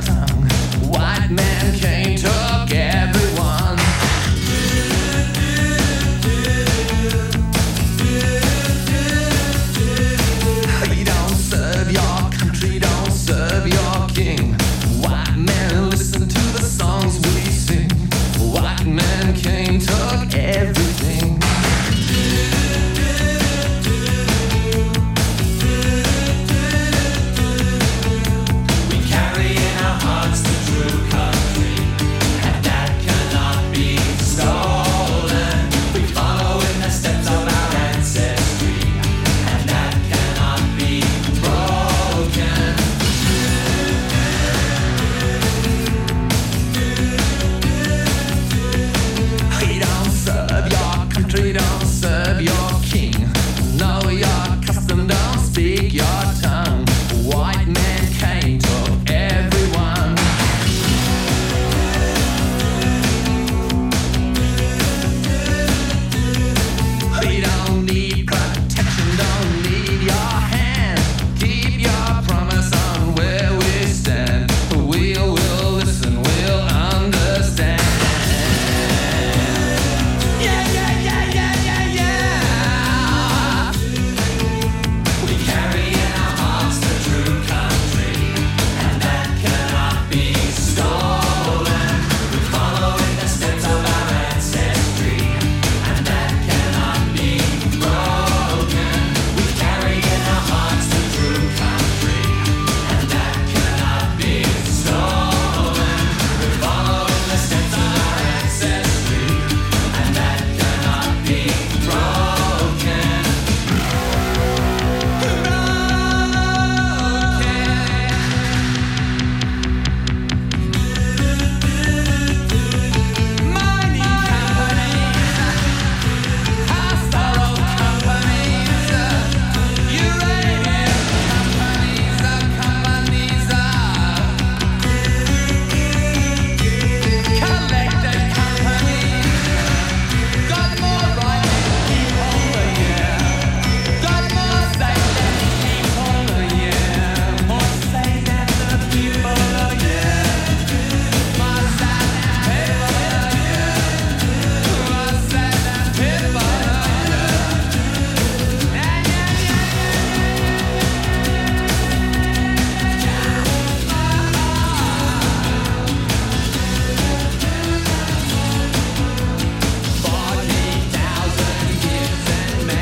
tongue. White man came. monster.